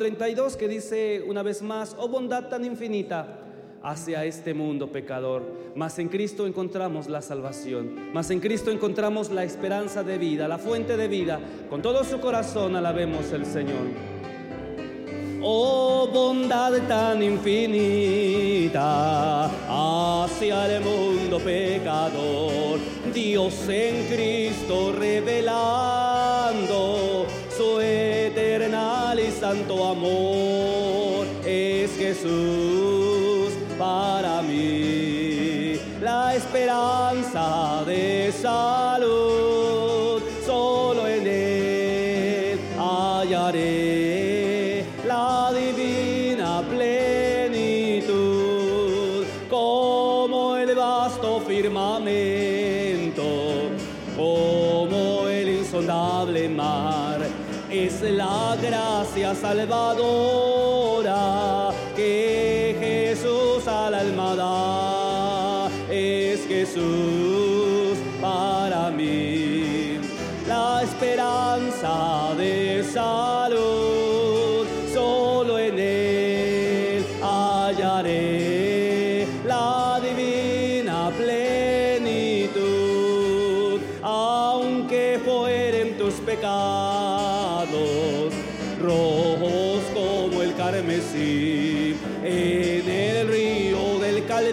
32 que dice una vez más, oh bondad tan infinita hacia este mundo pecador. Mas en Cristo encontramos la salvación, mas en Cristo encontramos la esperanza de vida, la fuente de vida. Con todo su corazón alabemos el Señor. Oh bondad tan infinita hacia el mundo pecador, Dios en Cristo revelando santo amor es Jesús para mí, la esperanza de salud, la gracia salvadora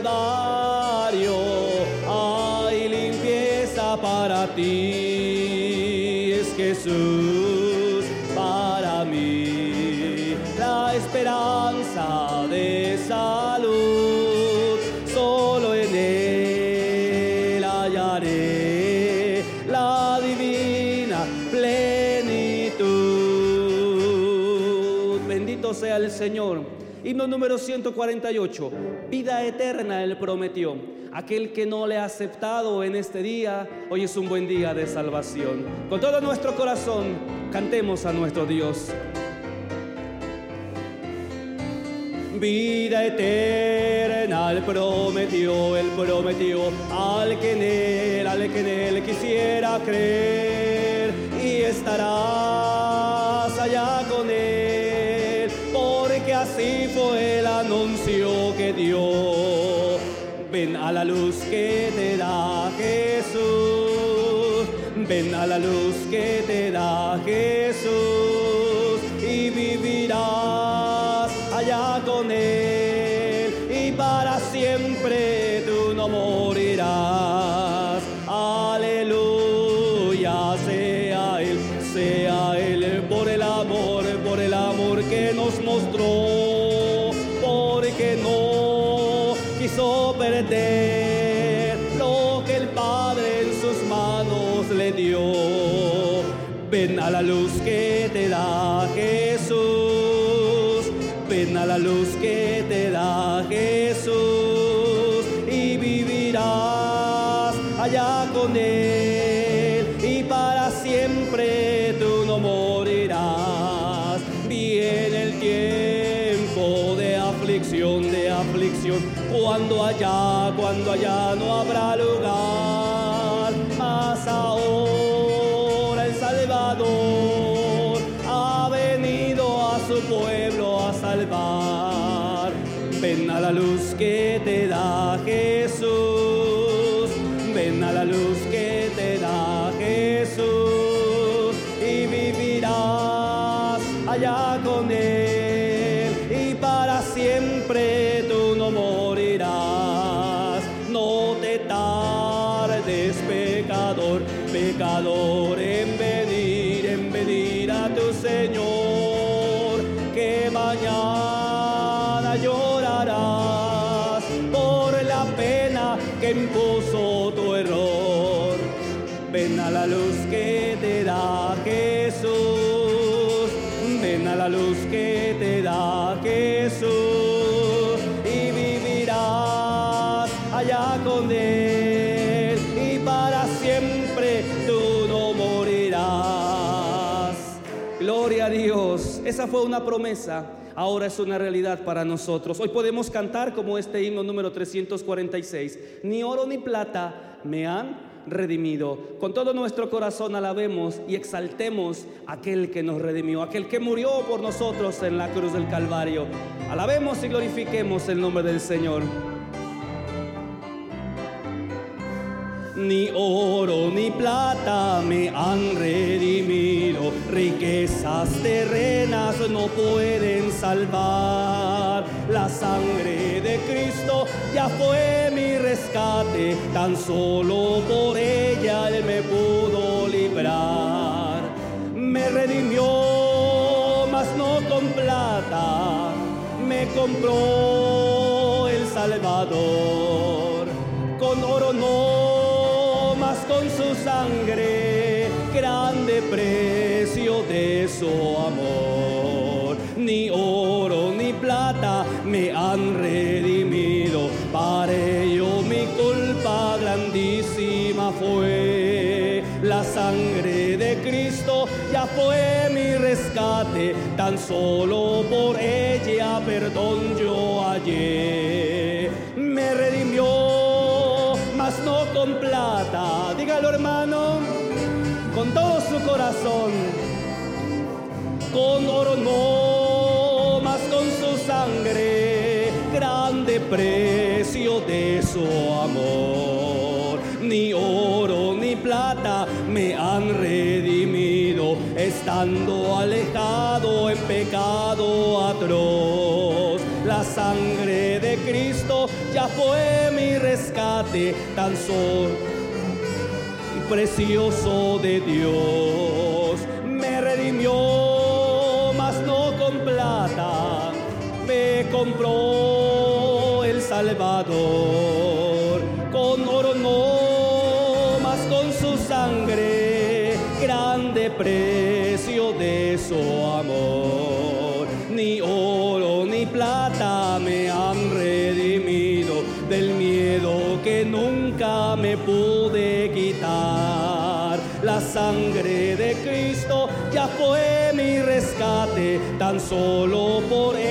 Calvario hay limpieza para ti, Himno número 148. Vida eterna Él prometió. Aquel que no le ha aceptado en este día, hoy es un buen día de salvación. Con todo nuestro corazón, cantemos a nuestro Dios. Vida eterna Él prometió, Él prometió al que en Él, al que en Él quisiera creer y estarás allá con Él, anuncio que dio. Ven a la luz que te da Jesús, ven a la luz que te da Jesús Ven a la luz que te da Jesús, ven a la luz que te da Jesús Dios, esa fue una promesa, ahora es una realidad para nosotros. Hoy podemos cantar como este himno número 346, ni oro ni plata me han redimido. Con todo nuestro corazón alabemos y exaltemos a aquel que nos redimió, aquel que murió por nosotros en la cruz del Calvario. Alabemos y glorifiquemos el nombre del Señor. Ni oro ni plata me han redimido, riquezas terrenas no pueden salvar. La sangre de Cristo ya fue mi rescate, tan solo por ella Él me pudo librar. Me redimió, mas no con plata, me compró el Salvador. Su amor. Ni oro ni plata me han redimido, para ello mi culpa grandísima fue. La sangre de Cristo ya fue mi rescate, tan solo por ella Con oro no, más con su sangre, grande precio de su amor. Ni oro ni plata me han redimido, estando alejado en pecado atroz. La sangre de Cristo ya fue mi rescate, tan solo precioso de Dios. Compró el Salvador. Con oro no, mas con su sangre, grande precio de su amor. Ni oro ni plata me han redimido del miedo que nunca me pude quitar. La sangre de Cristo ya fue mi rescate, tan solo por ella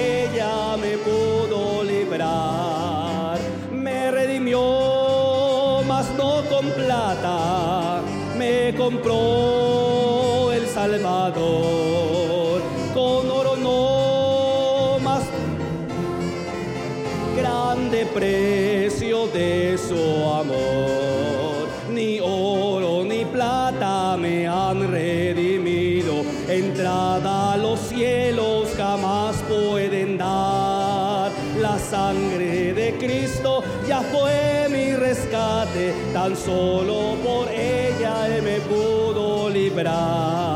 Salvador. Con oro no, más grande precio de su amor. Ni oro ni plata me han redimido, entrada a los cielos jamás pueden dar. La sangre de Cristo ya fue mi rescate, tan solo por ella Él me pudo librar.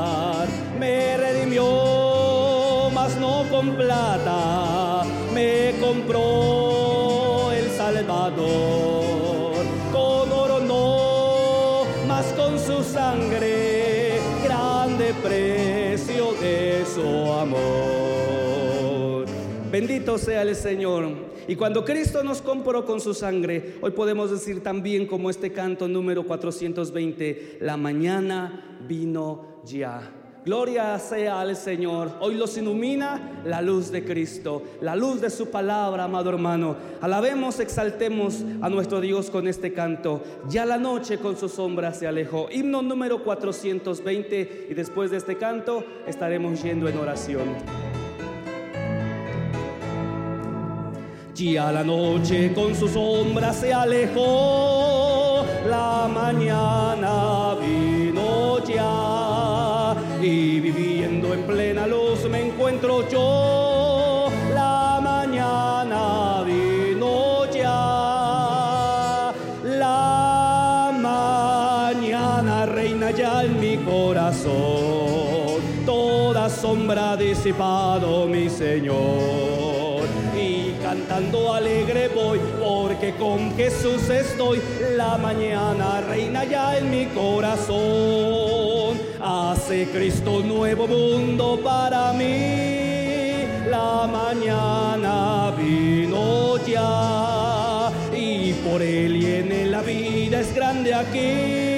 Con plata, me compró el Salvador. Con oro no, mas con su sangre, grande precio de su amor. Bendito sea el Señor. Y cuando Cristo nos compró con su sangre, hoy podemos decir también como este canto número 420, la mañana vino ya. Gloria sea al Señor. Hoy los ilumina la luz de Cristo, la luz de su palabra, amado hermano. Alabemos, exaltemos a nuestro Dios con este canto. Ya la noche con su sombra se alejó. Himno número 420 y después de este canto estaremos yendo en oración. Ya la noche con su sombra se alejó, la mañana ya y viviendo en plena luz me encuentro yo. La mañana vino ya, la mañana reina ya en mi corazón, toda sombra disipado mi Señor cantando alegre voy, porque con Jesús estoy. La mañana reina ya en mi corazón. Hace Cristo nuevo mundo para mí. La mañana vino ya y por él y la vida es grande aquí.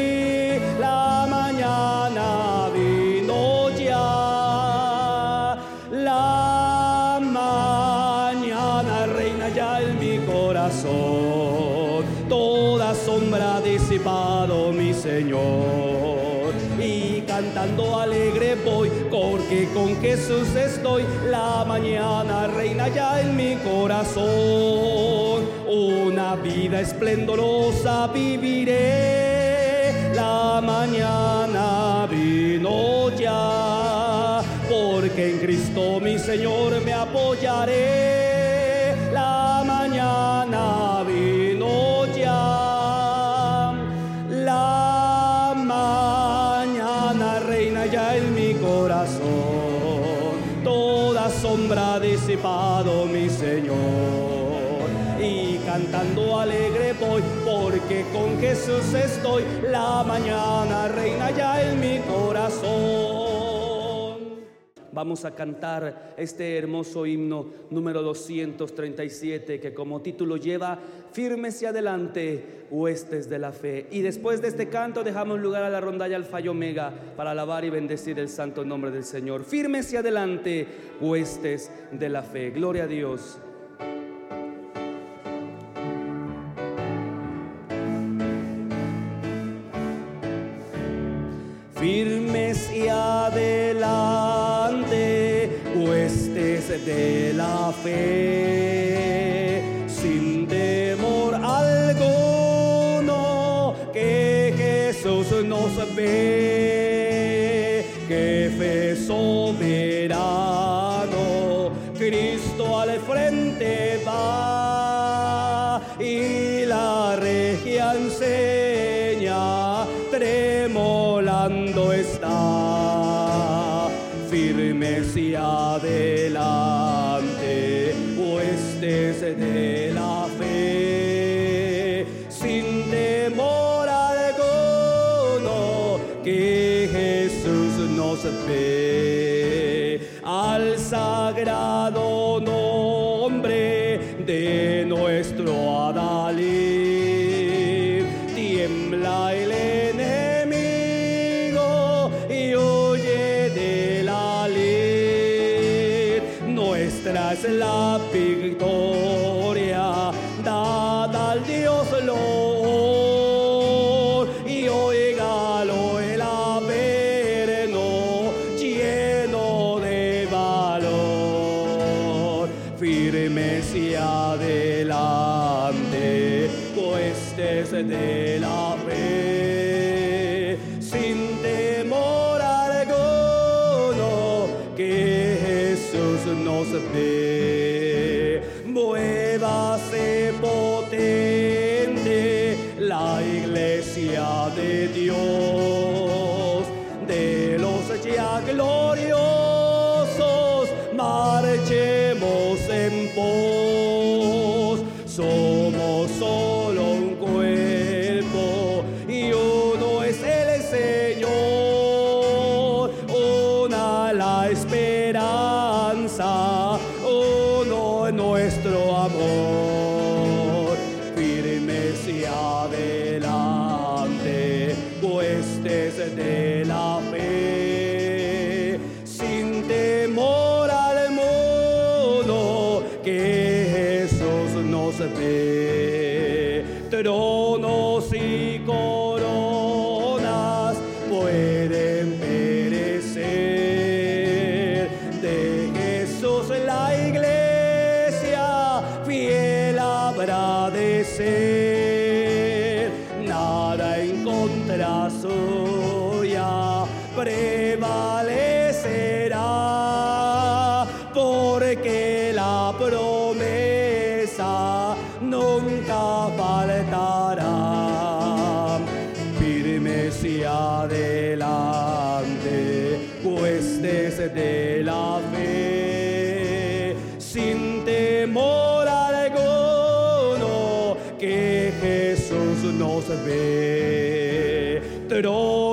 Y cantando alegre voy, porque con Jesús estoy, la mañana reina ya en mi corazón. Una vida esplendorosa viviré, la mañana vino ya, porque en Cristo mi Señor me apoyaré alegre voy porque con Jesús estoy. La mañana reina ya en mi corazón. Vamos a cantar este hermoso himno número 237 que como título lleva Firmes y adelante, huestes de la fe. Y después de este canto dejamos lugar a la rondalla Alfa y Omega para alabar y bendecir el santo nombre del Señor. Firmes y adelante, huestes de la fe. Gloria a Dios. De la fe, sin temor alguno, que Jesús nos ve, que fe soberano, Cristo al frente va y la regia enseña tremolando está, y adelante, huestes de de la fe esperanza porque la promesa nunca faltará firmes y adelante, huestes de la fe, sin temor alguno, que Jesús nos ve. Tronos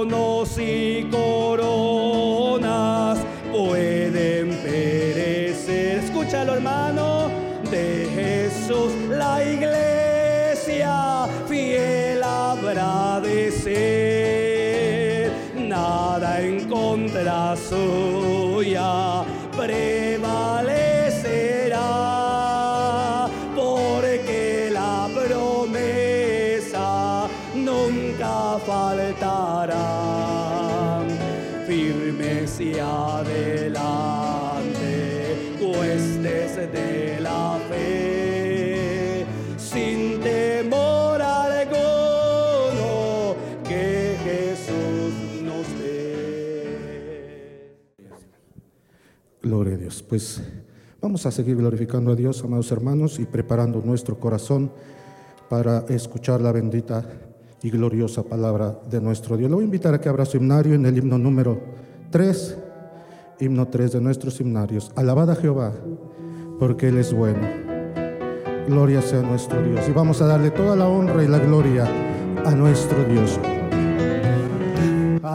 Sera Suya. Pues vamos a seguir glorificando a Dios, amados hermanos, y preparando nuestro corazón para escuchar la bendita y gloriosa palabra de nuestro Dios. Le voy a invitar a que abra su himnario en el himno número 3, himno 3 de nuestros himnarios. Alabada Jehová, porque Él es bueno. Gloria sea nuestro Dios. Y vamos a darle toda la honra y la gloria a nuestro Dios.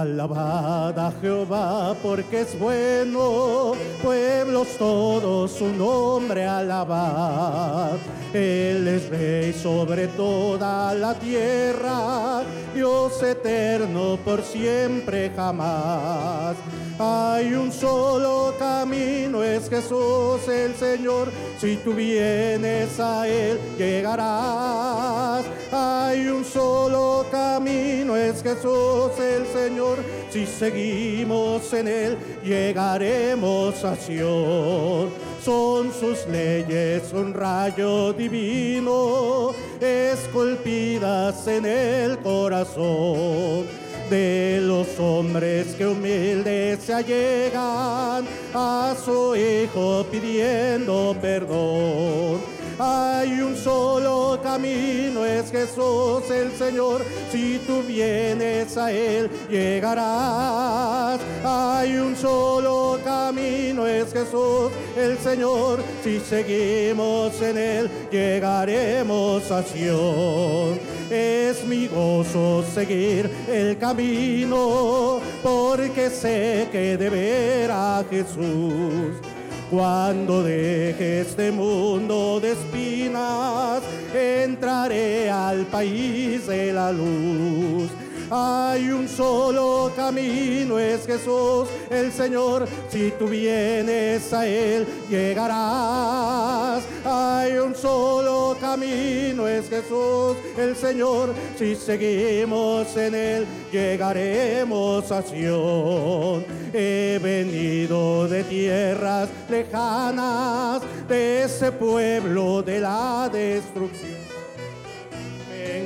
Alabada a Jehová porque es bueno, pueblos todos su nombre alabad. Él es rey sobre toda la tierra, Dios eterno por siempre jamás. Hay un solo camino, es Jesús el Señor. Si tú vienes a Él, llegarás. Hay un solo camino, es Jesús el Señor. Si seguimos en Él, llegaremos a Sion. Son sus leyes un rayo divino, esculpidas en el corazón de los hombres que humildes se allegan a su Hijo pidiendo perdón. Hay un solo camino, es Jesús el Señor. Si tú vienes a Él, llegarás. Hay un solo camino, es Jesús el Señor. Si seguimos en Él, llegaremos a Sion. Es mi gozo seguir el camino, porque sé que de ver a Jesús cuando deje este mundo de espinas, entraré al país de la luz. Hay un solo camino, es Jesús el Señor. Si tú vienes a Él, llegarás. Hay un solo camino, es Jesús el Señor. Si seguimos en Él, llegaremos a Sion. He venido de tierras lejanas, de ese pueblo de la destrucción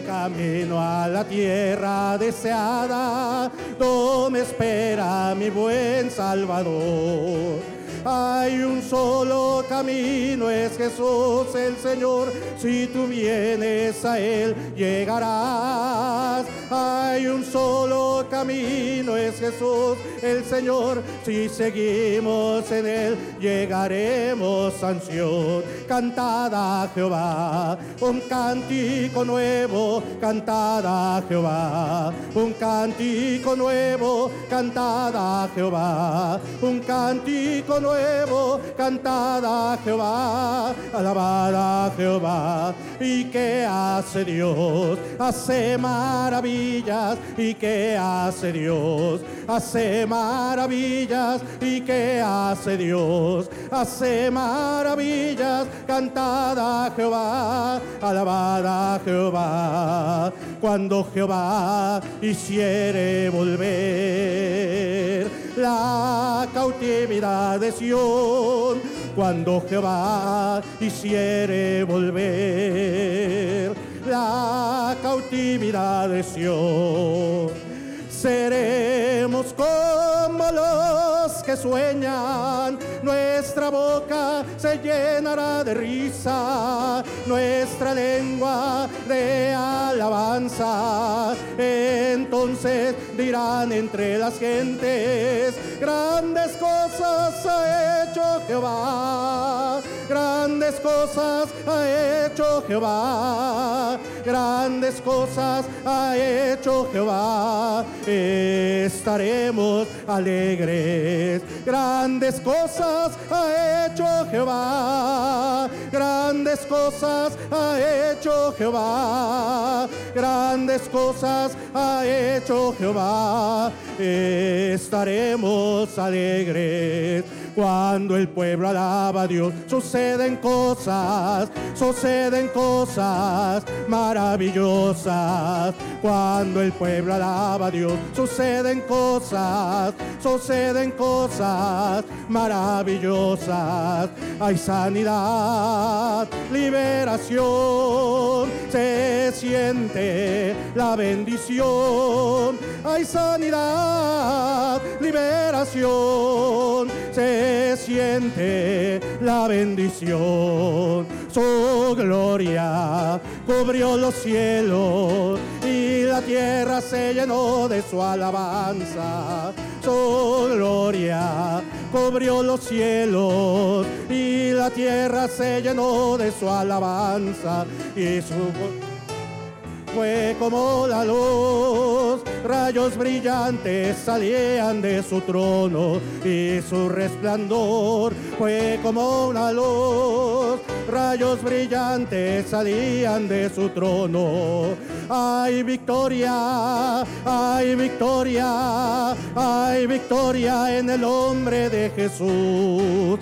camino a la tierra deseada, donde espera mi buen Salvador. Hay un solo camino, es Jesús el Señor. Si tú vienes a Él, llegarás. Hay un solo camino, es Jesús el Señor. Si seguimos en Él, llegaremos Sion. Cantada a Jehová, un cántico nuevo, cantada a Jehová. Un cántico nuevo, cantada a Jehová. Un cántico nuevo cantada a Jehová, alabada a Jehová. ¿Y qué hace Dios? Hace maravillas. ¿Y qué hace Dios? Hace maravillas. ¿Y qué hace Dios? Hace maravillas. Cantada Jehová, alabada Jehová. Cuando Jehová hiciere volver la cautividad de Sion, cuando Jehová hiciere volver la cautividad de Sion. Seremos como los que sueñan, nuestra boca se llenará de risa, nuestra lengua de alabanza. Entonces dirán entre las gentes, grandes cosas ha hecho Jehová, grandes cosas ha hecho Jehová, grandes cosas ha hecho Jehová. Estaremos alegres. Grandes cosas ha hecho Jehová, grandes cosas ha hecho Jehová, grandes cosas ha hecho Jehová. Estaremos alegres Cuando el pueblo alaba a Dios, suceden cosas, suceden cosas maravillosas. Cuando el pueblo alaba a Dios, suceden cosas, suceden cosas maravillosas. Hay sanidad, liberación, se siente la bendición. Hay sanidad, liberación, se siente la bendición. Su gloria cubrió los cielos y la tierra se llenó de su alabanza. Su gloria cubrió los cielos y la tierra se llenó de su alabanza y su fue como la luz, rayos brillantes salían de su trono y su resplandor fue como una luz, rayos brillantes salían de su trono. Hay victoria, hay victoria, hay victoria en el nombre de Jesús.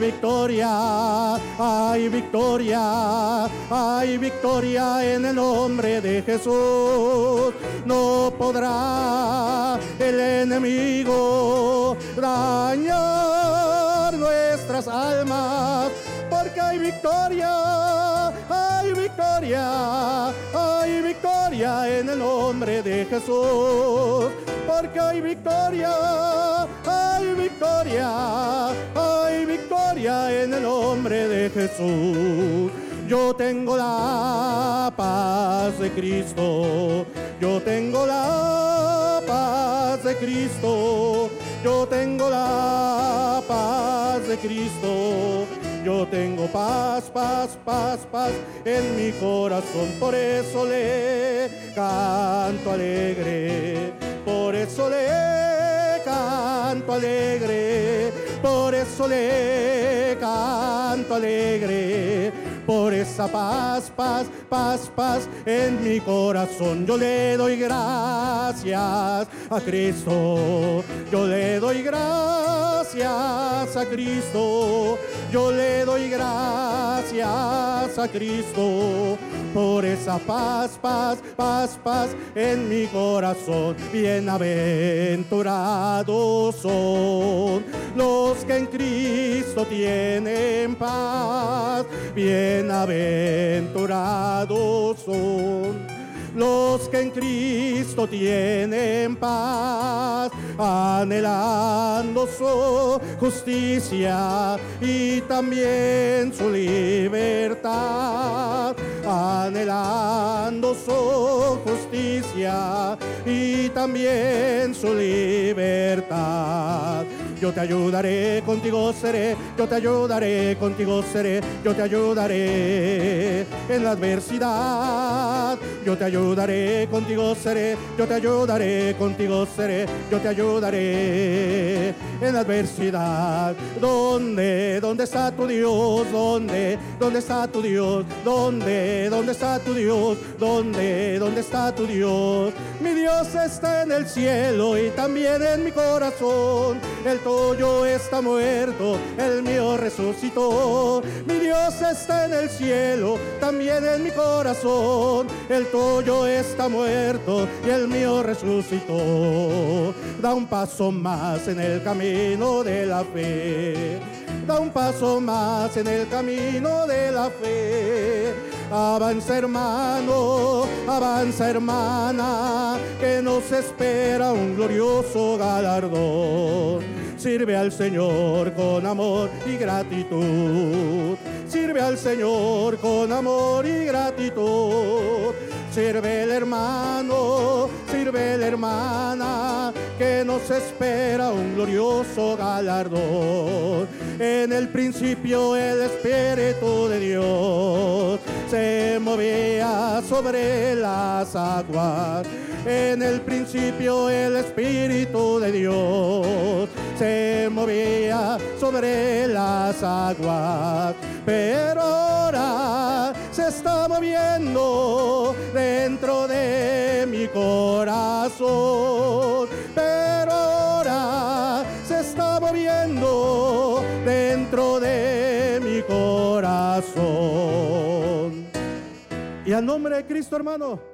Victoria, hay victoria, hay victoria en el nombre de Jesús. No podrá el enemigo dañar nuestras almas, porque hay victoria, hay victoria, hay victoria en el nombre de Jesús, porque hay victoria, hay victoria, hay victoria en el nombre de Jesús. Yo tengo la paz de Cristo, yo tengo la paz de Cristo, yo tengo la paz de Cristo. Yo tengo paz, paz, paz, paz en mi corazón, por eso le canto alegre, por eso le canto alegre, por eso le canto alegre, por esa paz, paz, paz, paz en mi corazón. Yo le doy gracias a Cristo, yo le doy gracias a Cristo, yo le doy gracias a Cristo por esa paz, paz, paz, paz en mi corazón. Bienaventurados son los que en Cristo tienen paz. Bienaventurados son los que en Cristo tienen paz, anhelando su justicia y también su libertad, anhelando su justicia y también su libertad. Yo te ayudaré, contigo seré, yo te ayudaré, contigo seré, yo te ayudaré en la adversidad. Yo te ayudaré, contigo seré, yo te ayudaré, contigo seré, yo te ayudaré en la adversidad. ¿Dónde, dónde está tu Dios? ¿Dónde, dónde está tu Dios? ¿Dónde, dónde está tu Dios? ¿Dónde, dónde está tu Dios? Mi Dios está en el cielo y también en mi corazón. Tuyo está muerto, el mío resucitó. Mi Dios está en el cielo, también en mi corazón. El tuyo está muerto y el mío resucitó. Da un paso más en el camino de la fe. Da un paso más en el camino de la fe. Avanza hermano, avanza hermana, que nos espera un glorioso galardón. Sirve al Señor con amor y gratitud. Sirve al Señor con amor y gratitud. Sirve el hermano, sirve la hermana, que nos espera un glorioso galardón. En el principio el Espíritu de Dios se movía sobre las aguas. En el principio el Espíritu de Dios se movía sobre las aguas, pero ahora se está moviendo dentro de mi corazón. Pero ahora se está moviendo dentro de mi corazón. Y al nombre de Cristo, hermano.